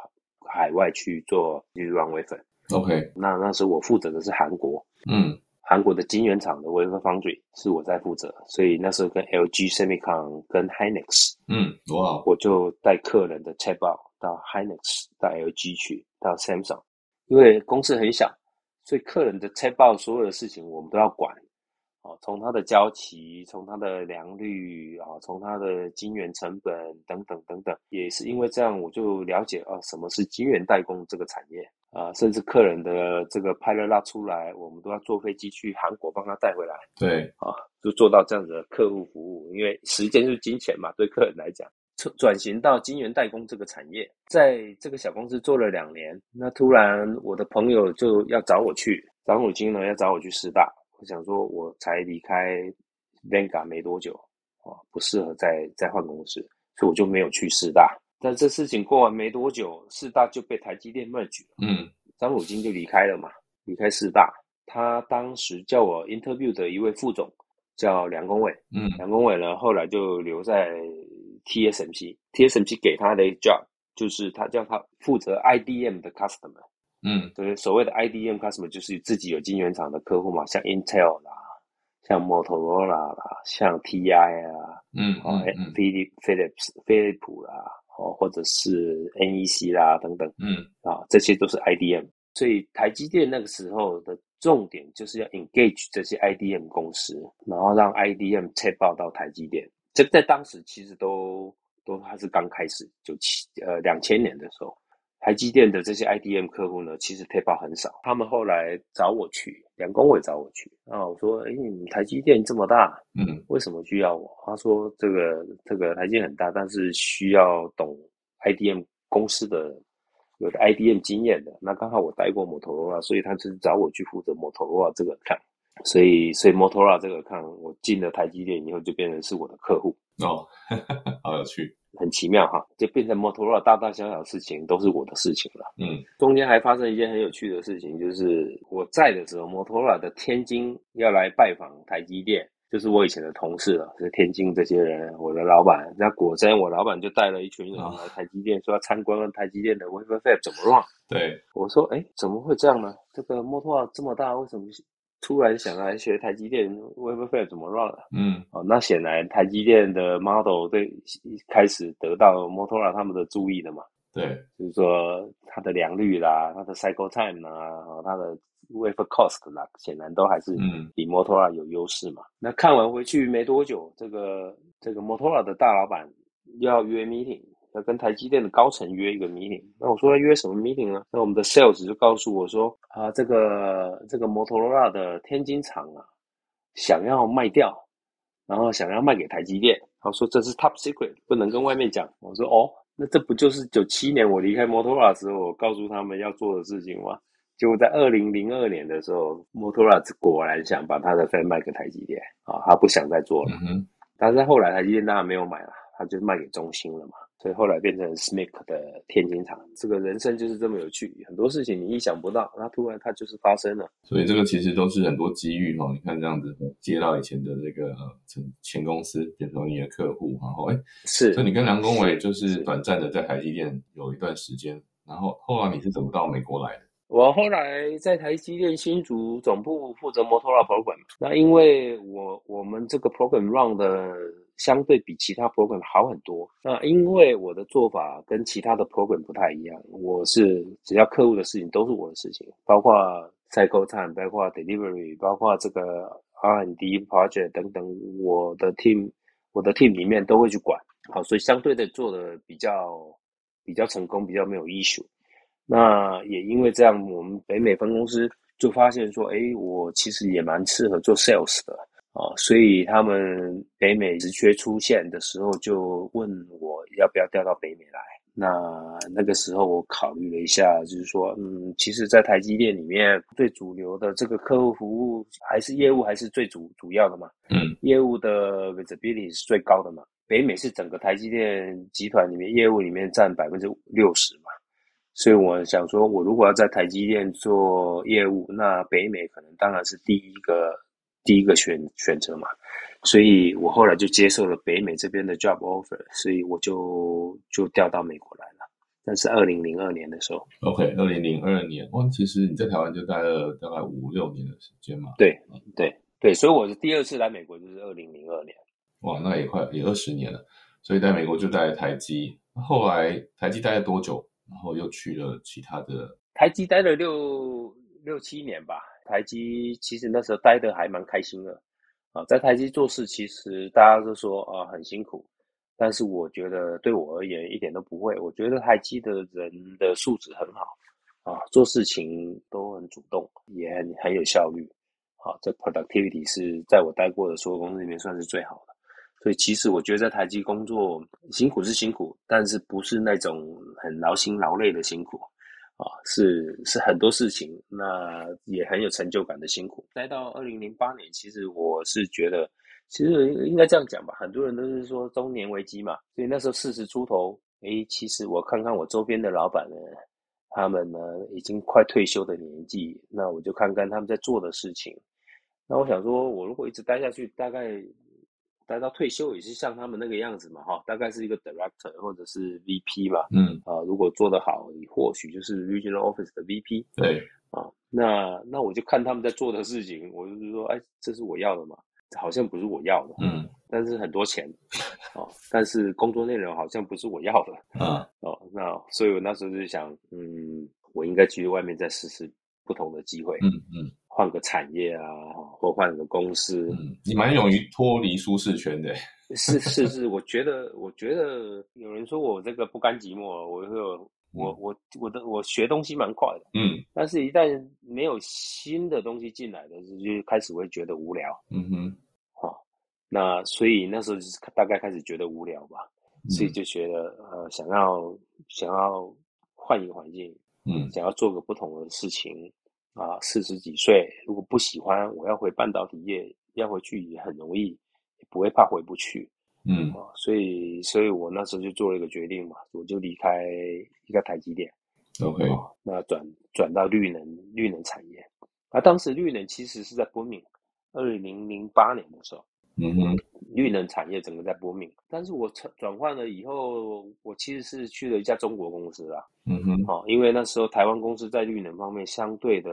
海外去做 run wafer，OK，那那时候我负责的是韩国，嗯。韩国的晶圆厂的 wafer foundry 是我在负责，所以那时候跟 LG Semicon 跟 Hynix，嗯，哇，我就带客人的 c h e 报到 Hynix 到 LG 去到 Samsung，因为公司很小，所以客人的 c h e 报所有的事情我们都要管，啊，从它的交期，从它的良率啊，从它的晶圆成本等等等等，也是因为这样，我就了解啊，什么是晶圆代工这个产业。啊，甚至客人的这个派了拉出来，我们都要坐飞机去韩国帮他带回来。对，啊，就做到这样的客户服务，因为时间是金钱嘛，对客人来讲，转转型到晶圆代工这个产业，在这个小公司做了两年，那突然我的朋友就要找我去，张汝金呢要找我去师大，我想说我才离开 Venga 没多久，啊，不适合再再换公司，所以我就没有去四大。但这事情过完没多久，四大就被台积电 merge 了。嗯，张汝京就离开了嘛，离开四大。他当时叫我 interview 的一位副总叫梁公伟。嗯，梁公伟呢，后来就留在 TSMC，TSMC 给他的 job 就是他叫他负责 IDM 的 customer。嗯，对，所谓的 IDM customer 就是自己有晶圆厂的客户嘛，像 Intel 啦，像 Motorola 啦，像 TI 啊，嗯哦嗯嗯，Philip Philips 飞利浦啦，哦，或者是 NEC 啦等等嗯啊，这些都是 IDM。所以台积电那个时候的重点就是要 engage 这些 IDM 公司，然后让 IDM 切报到台积电。这在当时其实都都还是刚开始，就七呃两千年的时候，台积电的这些 IDM 客户呢，其实贴报很少。他们后来找我去，梁公伟找我去，啊，我说，哎，你们台积电这么大，嗯为什么需要我？他说，这个这个台积电很大，但是需要懂 IDM 公司的有的 IDM 经验的。那刚好我待过摩托罗拉，所以他就是找我去负责摩托罗拉这个看。所以，所以摩托罗拉这个看，我进了台积电以后，就变成是我的客户。哦，<laughs> 好有趣。很奇妙哈，就变成摩托罗拉大大小小的事情都是我的事情了。嗯中间还发生一件很有趣的事情，就是我在的时候，摩托罗拉的天津要来拜访台积电，就是我以前的同事了，是天津这些人，我的老板。那果真，我老板就带了一群人啊来台积电，说要参观台积电的 wafer fab 怎么 run。对，我说，哎，怎么会这样呢？这个摩托罗拉这么大，为什么突然想来学台积电 wafer 怎么 run 啊？嗯哦，那显然台积电的 model 对开始得到 Motorola 他们的注意的嘛，对，就是说它的良率啦、它的 cycle time 啦、哦它的 wafer cost 啦，显然都还是比 Motorola 有优势嘛。那看完回去没多久，这个这个 Motorola 的大老板要约 meeting，要跟台积电的高层约一个 meeting。那我说要约什么 meeting 呢？那我们的 sales 就告诉我说啊，这个这个摩托罗拉的天津厂啊，想要卖掉，然后想要卖给台积电。他说这是 top secret，不能跟外面讲。我说哦，那这不就是九七年我离开摩托罗拉的时候，我告诉他们要做的事情吗？结果在二零零二年的时候，摩托罗拉果然想把他的 f 卖给台积电啊，他不想再做了。嗯，但是后来台积电当然没有买了，他就卖给中兴了嘛，所以后来变成 SMIC 的天津厂。这个人生就是这么有趣，很多事情你意想不到，那突然它就是发生了。所以这个其实都是很多机遇哈。你看这样子接到以前的这个呃前前公司变成你的客户，然后哎，是所以你跟梁公伟就是短暂的在台积电有一段时间，然后后来你是怎么到美国来的？我后来在台积电新竹总部负责摩托罗拉 program，那因为我我们这个 program run 的相对比其他 program 好很多。那因为我的做法跟其他的 program 不太一样，我是只要客户的事情都是我的事情，包括 cycle time，包括 delivery，包括这个 R&D project 等等，我的 team 我的 team 里面都会去管。好，所以相对的做的比较比较成功，比较没有 issue。那也因为这样，我们北美分公司就发现说，哎，我其实也蛮适合做 sales 的啊，所以他们北美职缺出现的时候，就问我要不要调到北美来。那那个时候我考虑了一下，就是说，嗯，其实，在台积电里面，最主流的这个客户服务还是业务，还是最主主要的嘛。嗯业务的 visibility 是最高的嘛。北美是整个台积电集团里面业务里面占百分之六十嘛。所以我想说，我如果要在台积电做业务，那北美可能当然是第一个第一个选选择嘛。所以我后来就接受了北美这边的 job offer，所以我就就调到美国来了。但是二零零二年的时候，，OK，二零零二年，哇，其实你在台湾就待了大概五六年的时间嘛，对对对，所以我是第二次来美国就是二零零二年。哇，那也快也二十年了，所以在美国就待了台积，后来台积待了多久？然后又去了其他的，台积待了六六七年吧，台积其实那时候待的还蛮开心的。啊，在台积做事其实大家都说啊很辛苦，但是我觉得对我而言一点都不会，我觉得台积的人的素质很好啊，做事情都很主动，也很很有效率，啊，这 productivity 是在我待过的所有公司里面算是最好的。所以其实我觉得在台积工作辛苦是辛苦，但是不是那种很劳心劳累的辛苦。啊，是是很多事情，那也很有成就感的辛苦。待到二零零八年，其实我是觉得，其实应该这样讲吧，很多人都是说中年危机嘛，所以那时候四十出头，诶，其实我看看我周边的老板呢，他们呢已经快退休的年纪，那我就看看他们在做的事情，那我想说，我如果一直待下去，大概。待到退休也是像他们那个样子嘛，哈，大概是一个 director 或者是 VP 嘛，嗯啊，如果做得好，你或许就是 Regional Office 的 VP 对，啊。那那我就看他们在做的事情，我就是说，哎，这是我要的嘛？好像不是我要的，嗯但是很多钱哦，<laughs> 但是工作内容好像不是我要的啊，哦。那所以我那时候就想，嗯，我应该去外面再试试不同的机会，嗯嗯。换个产业啊，或换个公司。嗯，你蛮勇于脱离舒适圈的，是 <laughs> 是是，我觉得我觉得有人说我这个不甘寂寞，我会有我我我的我学东西蛮快的，嗯。但是一旦没有新的东西进来的时候，就开始会觉得无聊。嗯哼，哈、那所以那时候就是大概开始觉得无聊吧，嗯。所以就觉得呃想要想要换一个环境，嗯想要做个不同的事情啊。四十几岁如果不喜欢，我要回半导体业，要回去也很容易，也不会怕回不去嗯啊。所以所以我那时候就做了一个决定嘛，我就离开一个台积电。，OK，哦，那转转到绿能绿能产业。啊，当时绿能其实是在昆明，二零零八年的时候，嗯哼，绿能产业整个在搏命。但是我转转换了以后，我其实是去了一家中国公司啦。嗯哼，哦，因为那时候台湾公司在绿能方面相对的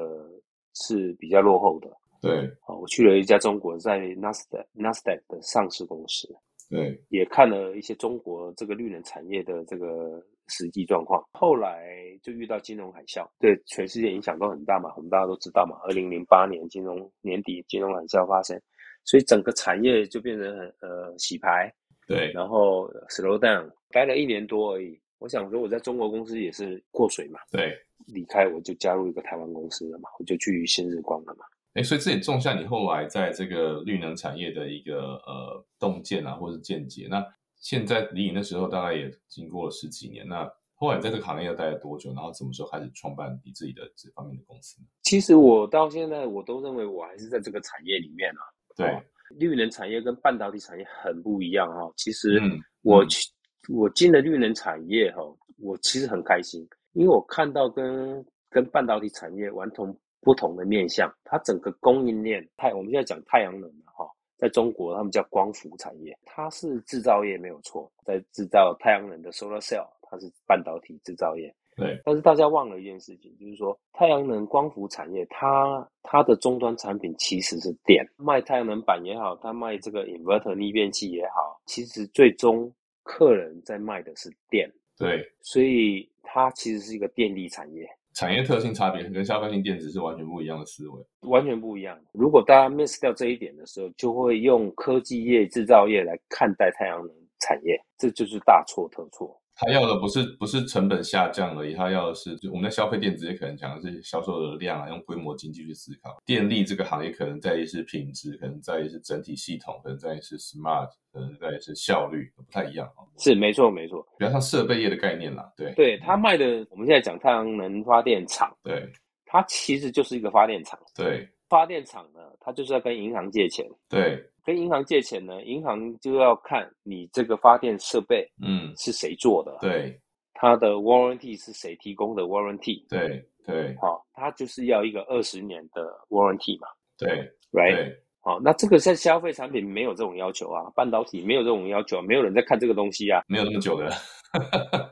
是比较落后的。对哦，我去了一家中国在 Nasdaq Nasdaq 的上市公司，对，也看了一些中国这个绿能产业的这个实际状况。后来就遇到金融海啸，对全世界影响都很大嘛，我们大家都知道嘛。二零零八年金融年底金融海啸发生，所以整个产业就变成呃洗牌，对，然后 slow down，待了一年多而已。我想说我在中国公司也是过水嘛，对，离开我就加入一个台湾公司了嘛，我就去新日光了嘛。哎，所以这也种下你后来在这个绿能产业的一个呃洞见啊，或是见解。那现在离你那时候大概也经过了十几年，那后来在这个行业待了多久？然后什么时候开始创办你自己的这方面的公司呢？其实我到现在我都认为我还是在这个产业里面啊。对，哦绿能产业跟半导体产业很不一样哈、其实嗯嗯。我去、我进了绿能产业哈、我其实很开心，因为我看到跟跟半导体产业完全不同的面向，它整个供应链太我们现在讲太阳能了哈、在中国他们叫光伏产业，它是制造业没有错，在制造太阳能的 solar cell，它是半导体制造业。对，但是大家忘了一件事情，就是说太阳能光伏产业，它它的终端产品其实是电，卖太阳能板也好，它卖这个 inverter 逆变器也好，其实最终客人在卖的是电，对，所以它其实是一个电力产业，产业特性差别跟消费性电子是完全不一样的思维。完全不一样。如果大家 miss 掉这一点的时候，就会用科技业、制造业来看待太阳能产业，这就是大错特错。他要的不是不是成本下降而已，他要的是就我们在消费电子业可能讲的是销售的量啊，用规模经济去思考。电力这个行业可能在于是品质，可能在于是整体系统，可能在于是 smart，可能在于是效率，不太一样啊。是没错，没错。比较像设备业的概念啦，对对它卖的，我们现在讲太阳能发电厂，对它其实就是一个发电厂。对发电厂呢，它就是要跟银行借钱，对，跟银行借钱呢，银行就要看你这个发电设备嗯，是谁做的，对。它的 warranty 是谁提供的 warranty，对对。好、它就是要一个二十年的 warranty 嘛对，right？对。好、那这个在消费产品没有这种要求啊，半导体没有这种要求啊，没有人在看这个东西啊，没有那么久的，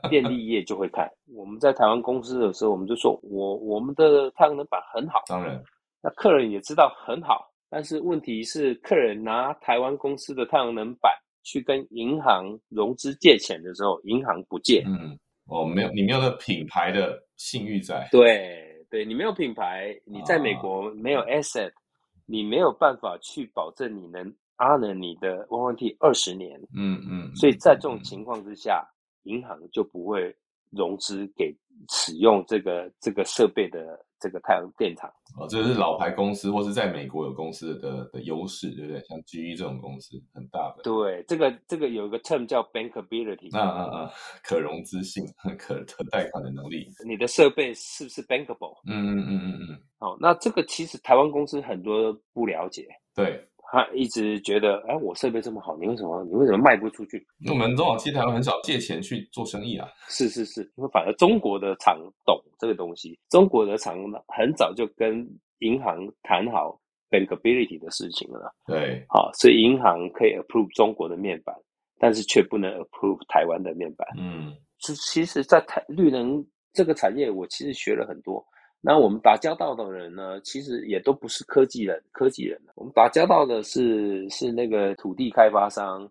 电力业就会看。我们在台湾公司的时候，我们就说我我们的太阳能板很好，当然。那客人也知道很好，但是问题是，客人拿台湾公司的太阳能板去跟银行融资借钱的时候，银行不借。嗯，哦，没有你没有那品牌的信誉在，对，对你没有品牌，你在美国没有 asset，、你没有办法去保证你能 honor 你的 warranty 二十年。嗯嗯，所以在这种嗯情况之下，银行就不会融资给使用这个这个设备的这个太阳电厂。哦，这是老牌公司或是在美国有公司的的优势，对不对？像 GE 这种公司很大的，对，这个这个有一个 term 叫 bankability。啊啊啊，可融资性、可可贷款的能力，你的设备是不是 bankable？嗯嗯嗯嗯嗯，哦，那这个其实台湾公司很多不了解，对。他一直觉得，哎，我设备这么好，你为什么你为什么卖不出去？我们中小企台湾很少借钱去做生意啊，是是是，因为反而中国的厂懂这个东西，中国的厂很早就跟银行谈好 bankability 的事情了，对好、所以银行可以 approve 中国的面板，但是却不能 approve 台湾的面板。嗯就其实，在台绿能这个产业我其实学了很多。那我们打交道的人呢，其实也都不是科技人，科技人，我们打交道的是是那个土地开发商，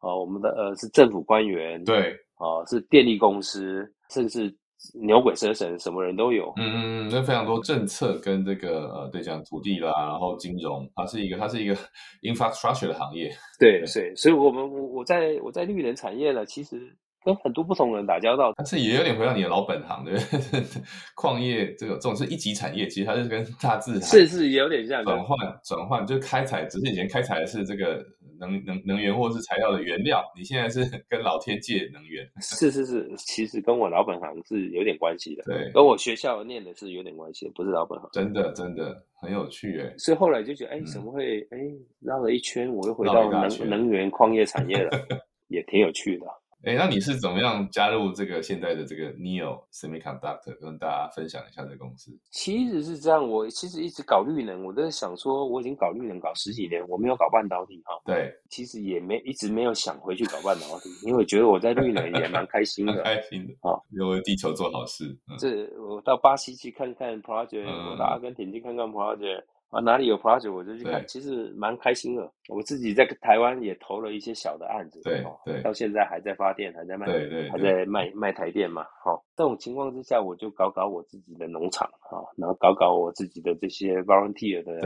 啊，我们的呃是政府官员，对，啊是电力公司，甚至牛鬼蛇神，什么人都有。嗯嗯嗯，那非常多政策跟这个呃，对，讲土地啦，然后金融，它是一个它是一个 <laughs> infrastructure 的行业。对对，所以我们我我在我在绿能产业呢，其实。跟很多不同人打交道，但是也有点回到你的老本行，对不对？<laughs> 矿业这个这种是一级产业，其实它是跟大自然是是有点像转换转换，就是开采，只是以前开采的是这个能能能源或是材料的原料，你现在是 <laughs> 跟老天借能源。是是是，其实跟我老本行是有点关系的，对，跟我学校念的是有点关系的，不是老本行。真的真的很有趣哎，所以后来就觉得，哎，怎么会哎绕了一圈，我又回到能能源矿业产业了，<laughs> 也挺有趣的。哎，那你是怎么样加入这个现在的这个 Neo Semiconductor，跟大家分享一下这个公司？其实是这样，我其实一直搞绿能，我都在想说，我已经搞绿能搞十几年，我没有搞半导体哈。对，其实也没一直没有想回去搞半导体，因为我觉得我在绿能也蛮开心的，开心的啊，为地球做好事。这我到巴西去看看 project，我到阿根廷去看看 project。啊，哪里有 project 我就去看，其实蛮开心的。我自己在台湾也投了一些小的案子，对对，到现在还在发电，还在卖，对对，还在卖卖台电嘛。好，这种情况之下，我就搞搞我自己的农场啊，然后搞搞我自己的这些 volunteer 的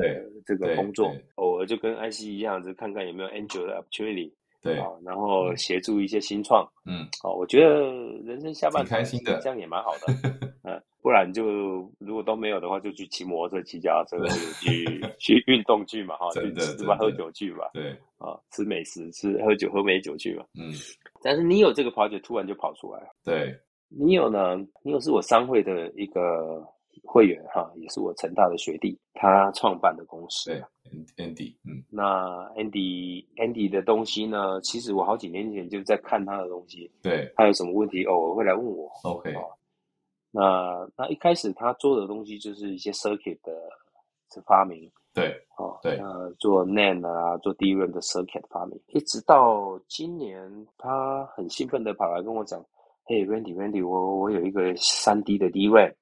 这个工作，偶尔就跟 IC 一样，就看看有没有 angel 的 opportunity。对，然后协助一些新创，嗯，好，我觉得人生下半场开心的，这样也蛮好的，<laughs> 嗯，不然就如果都没有的话，就去骑摩托车、骑脚踏车，去去运动去嘛，哈，<laughs> 去吃吧，喝酒去吧，对，啊，吃美食、吃喝酒、喝美酒去嘛，嗯，但是你有这个 project 突然就跑出来了，对，你有呢，你有是我商会的一个。会员哈，也是我成大的学弟，他创办的公司。对，Andy，嗯，那 Andy，Andy 的东西呢？其实我好几年前就在看他的东西。对，他有什么问题，偶尔会来问我。OK，那那一开始他做的东西就是一些 circuit 的发明。对，哦，对，呃，做 NAND 啊，做 DRAM 的 circuit 发明，一直到今年，他很兴奋的跑来跟我讲：“嘿，Randy，Randy，我我有一个三 D 的 DRAM。”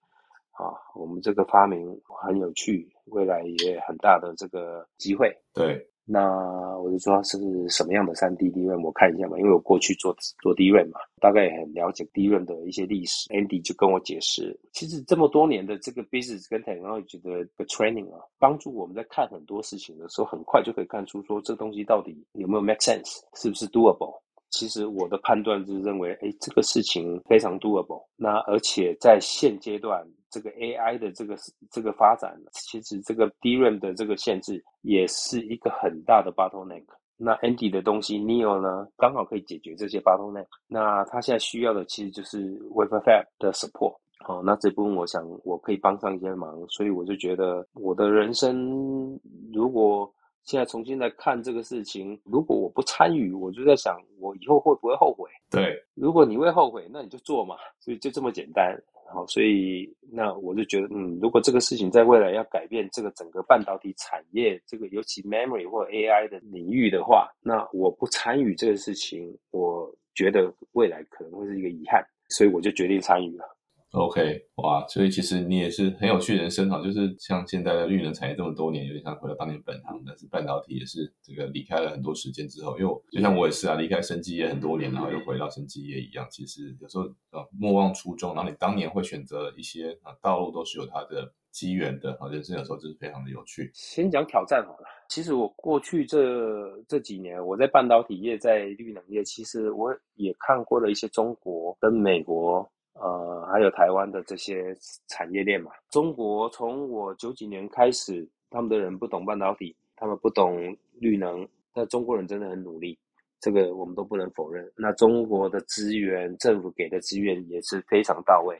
啊，我们这个发明很有趣，未来也很大的这个机会。对，那我就说是什么样的三 D D R，我看一下嘛，因为我过去做做 D R 嘛，大概也很了解 D R 的一些历史。Andy 就跟我解释，其实这么多年的这个 business 跟 technology 的 training 啊，帮助我们在看很多事情的时候，很快就可以看出说这东西到底有没有 make sense，是不是 doable。其实我的判断就是认为，哎，这个事情非常 doable。那而且在现阶段，这个 AI 的这个这个发展，其实这个 DRAM 的这个限制也是一个很大的 bottleneck。那 Andy 的东西 Neo 呢，刚好可以解决这些 bottleneck。那他现在需要的其实就是 Wafer Fab 的 support。好，那这部分我想我可以帮上一些忙，所以我就觉得我的人生如果。现在重新来看这个事情，如果我不参与，我就在想，我以后会不会后悔？对，如果你会后悔，那你就做嘛，所以就这么简单。好，所以那我就觉得，嗯，如果这个事情在未来要改变这个整个半导体产业，这个尤其 memory 或 AI 的领域的话，那我不参与这个事情，我觉得未来可能会是一个遗憾，所以我就决定参与了。OK，哇，所以其实你也是很有趣人生哈，就是像现在的绿能产业这么多年，有点像回到当年本行，但是半导体也是这个离开了很多时间之后，又就像我也是啊，离开生技业很多年，然后又回到生技业一样，其实有时候呃莫忘初衷，然后你当年会选择一些啊道路都是有它的机缘的好，人生有时候就是非常的有趣。先讲挑战好了，其实我过去这这几年我在半导体业，在绿能业，其实我也看过了一些中国跟美国。呃，还有台湾的这些产业链嘛。中国从我九几年开始，他们的人不懂半导体，他们不懂绿能，但中国人真的很努力，这个我们都不能否认。那中国的资源，政府给的资源也是非常到位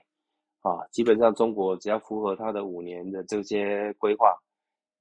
啊。基本上中国只要符合他的五年的这些规划，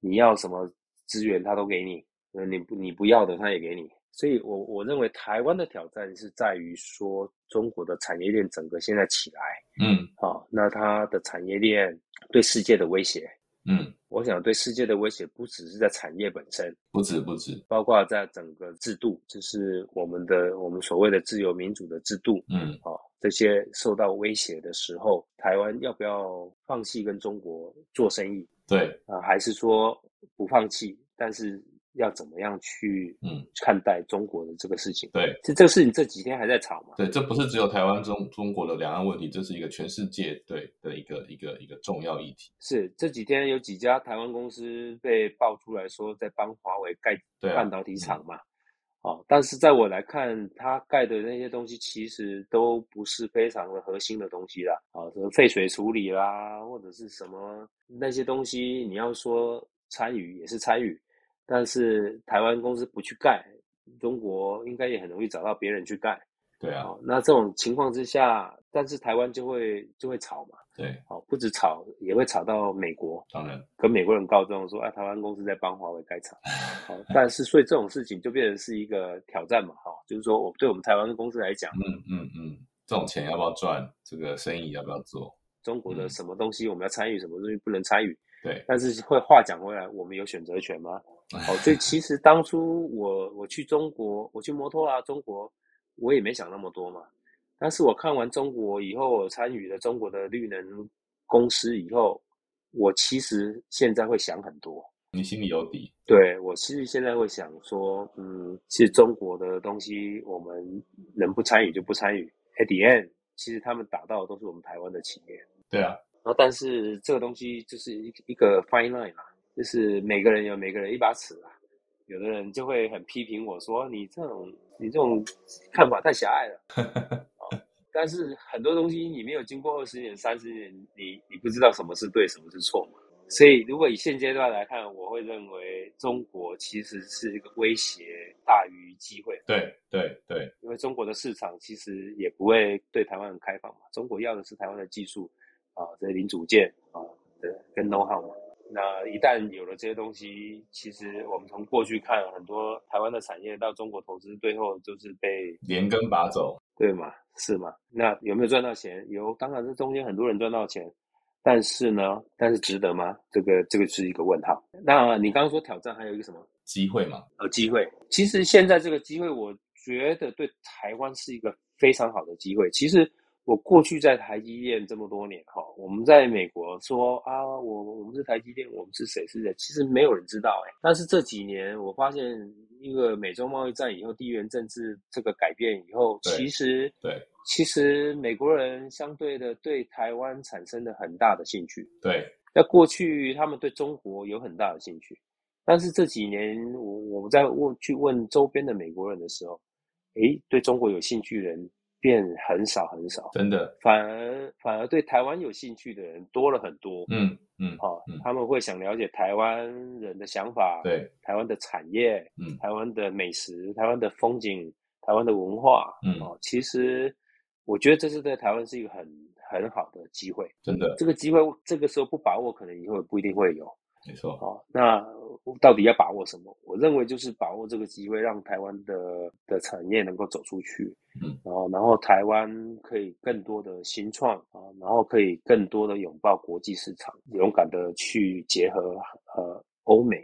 你要什么资源他都给你，呃，你不你不要的他也给你。所以，我我认为台湾的挑战是在于说，中国的产业链整个现在起来，嗯，好，那它的产业链对世界的威胁，嗯，我想对世界的威胁不只是在产业本身，不止不止，包括在整个制度，就是我们的我们所谓的自由民主的制度，嗯，好，这些受到威胁的时候，台湾要不要放弃跟中国做生意？对。啊，还是说不放弃，但是要怎么样去嗯看待中国的这个事情？对这这个事情这几天还在吵嘛？对，这不是只有台湾中中国的两岸问题，这是一个全世界对的一个一个一个重要议题。是这几天有几家台湾公司被爆出来说在帮华为盖半导体厂嘛？哦，但是在我来看，他盖的那些东西其实都不是非常的核心的东西啦，啊，什么废水处理啦，或者是什么那些东西，你要说参与也是参与，但是台湾公司不去盖，中国应该也很容易找到别人去盖。对啊，哦，那这种情况之下，但是台湾就会就会吵嘛，对，哦，不止吵，也会吵到美国，当然，跟美国人告状说，啊，台湾公司在帮华为盖厂，<laughs> 好、但是所以这种事情就变成是一个挑战嘛，哈、就是说我对我们台湾公司来讲，嗯嗯嗯，这种钱要不要赚？这个生意要不要做？中国的嗯什么东西我们要参与，什么东西不能参与，对，但是会话讲回来，我们有选择权吗？好、所以其实当初我我去中国，我去摩托啊中国，我也没想那么多嘛。但是我看完中国以后，我参与了中国的绿能公司以后，我其实现在会想很多。你心里有底。对我其实现在会想说，嗯，其实中国的东西我们能不参与就不参与。At the end，其实他们打到的都是我们台湾的企业。对啊，然后，但是这个东西就是一一个 fine line 嘛，就是每个人有每个人一把尺啊。有的人就会很批评我说：“你这种你这种看法太狭隘了。<laughs> 哦”但是很多东西你没有经过二十年、三十年，你你不知道什么是对，什么是错嘛。所以，如果以现阶段来看，我会认为中国其实是一个威胁大于机会，对对对，因为中国的市场其实也不会对台湾很开放嘛。中国要的是台湾的技术啊，这些零组件啊的跟 know how 嘛。那一旦有了这些东西，其实我们从过去看，很多台湾的产业到中国投资，最后就是被连根拔走。对吗？是吗？那有没有赚到钱？有，当然这中间很多人赚到钱，但是呢，但是值得吗？这个这个是一个问号。那你刚刚说挑战还有一个什么？机会嘛，呃，机会。其实现在这个机会，我觉得对台湾是一个非常好的机会。其实我过去在台积电这么多年哈，我们在美国说啊，我我们是台积电，我们是谁是谁，其实没有人知道哎。但是这几年我发现，一个美洲贸易战以后，地缘政治这个改变以后，其实对其实美国人相对的对台湾产生了很大的兴趣。对在过去，他们对中国有很大的兴趣，但是这几年，我我们在问去问周边的美国人的时候，诶，对中国有兴趣的人变很少很少，真的，反而反而对台湾有兴趣的人多了很多。嗯嗯好嗯，他们会想了解台湾人的想法，对，台湾的产业，嗯台湾的美食，台湾的风景，台湾的文化，嗯哦，其实我觉得这是在台湾是一个很很好的机会。真的这个机会这个时候不把握，可能以后也不一定会有。没错，哦，那到底要把握什么？我认为就是把握这个机会，让台湾的的产业能够走出去，嗯，然后然后台湾可以更多的新创啊，然后可以更多的拥抱国际市场，勇敢的去结合呃欧美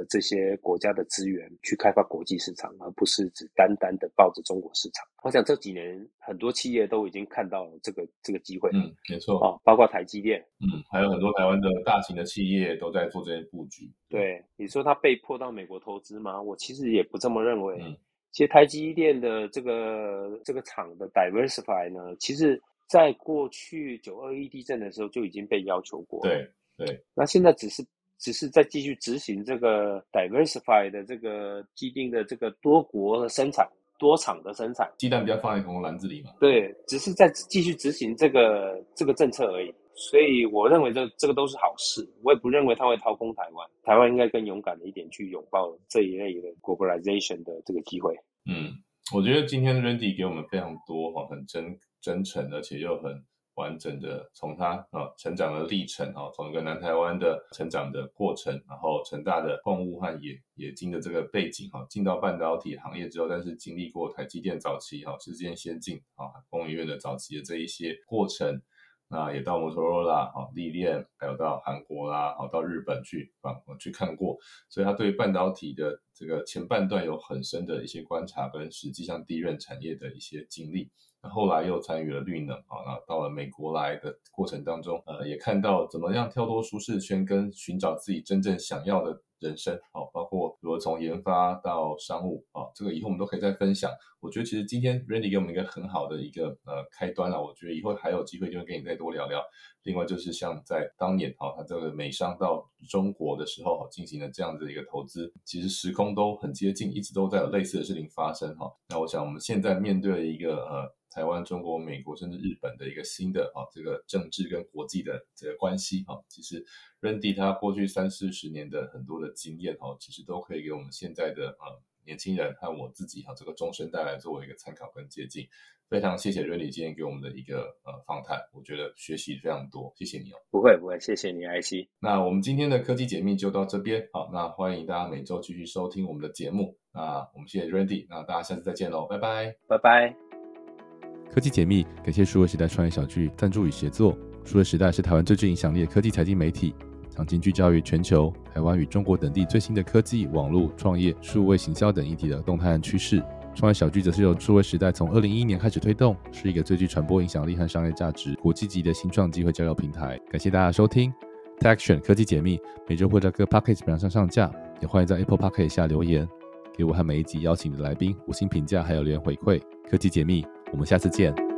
的这些国家的资源去开发国际市场，而不是只单单的抱着中国市场。我想这几年很多企业都已经看到了这个这个机会，嗯，没错，哦，包括台积电。嗯，还有很多台湾的大型的企业都在做这些布局。对，你说他被迫到美国投资吗？我其实也不这么认为。嗯其实台积电的这个这个厂的 diversify 呢，其实在过去九二一地震的时候就已经被要求过。，对对，那现在只是只是在继续执行这个 diversify 的这个既定的这个多国的生产、多厂的生产。鸡蛋不要放在同个篮子里嘛。对，只是在继续执行这个这个政策而已。所以我认为这这个都是好事，我也不认为它会掏空台湾。台湾应该更勇敢的一点去拥抱这一类的 globalization 的这个机会。嗯，我觉得今天 Randy 给我们非常多哈，很真真诚，而且又很完整的从他啊成长的历程啊，从一个南台湾的成长的过程，然后成大的矿物和冶冶金的这个背景哈，进到半导体行业之后，但是经历过台积电早期哈，世界先进啊，工研院的早期的这一些过程。那也到摩托罗拉、哈历练，还有到韩国啦，好到日本去啊去看过，所以他对半导体的这个前半段有很深的一些观察，跟实际上第一任产业的一些经历。后来又参与了绿能啊，那到了美国来的过程当中，呃，也看到怎么样跳脱舒适圈，跟寻找自己真正想要的。人生好，包括如何从研发到商务啊，这个以后我们都可以再分享。我觉得其实今天 Randy 给我们一个很好的一个呃开端了，我觉得以后还有机会就会跟你再多聊聊。另外就是像在当年哈，他这个美商到中国的时候进行了这样子的一个投资，其实时空都很接近，一直都在有类似的事情发生哈。那我想我们现在面对一个呃。台湾、中国、美国甚至日本的一个新的啊，这个政治跟国际的这个关系啊，其实 Randy 他过去三四十年的很多的经验哈，其实都可以给我们现在的啊年轻人和我自己哈这个终身带来作为一个参考跟借鉴。非常谢谢 Randy 今天给我们的一个呃访谈，我觉得学习非常多，谢谢你哦。不会不会，谢谢你，IC。那我们今天的科技解密就到这边，好，那欢迎大家每周继续收听我们的节目。那我们谢谢 Randy，那大家下次再见喽，拜拜，拜拜。科技解密，感谢数位时代创业小聚赞助与协作。数位时代是台湾最具影响力的科技财经媒体，长期聚焦于全球、台湾与中国等地最新的科技、网络、创业、数位行销等议题的动态和趋势。创业小聚则是由数位时代从二零一一年开始推动，是一个最具传播影响力和商业价值、国际级的新创机会交流平台。感谢大家收听 Action 科技解密，每周会在各 Pocket 平台上上架，也欢迎在 Apple Pocket 下留言，给我和每一集邀请的来宾五星评价，还有留言回馈。科技解密。我们下次见。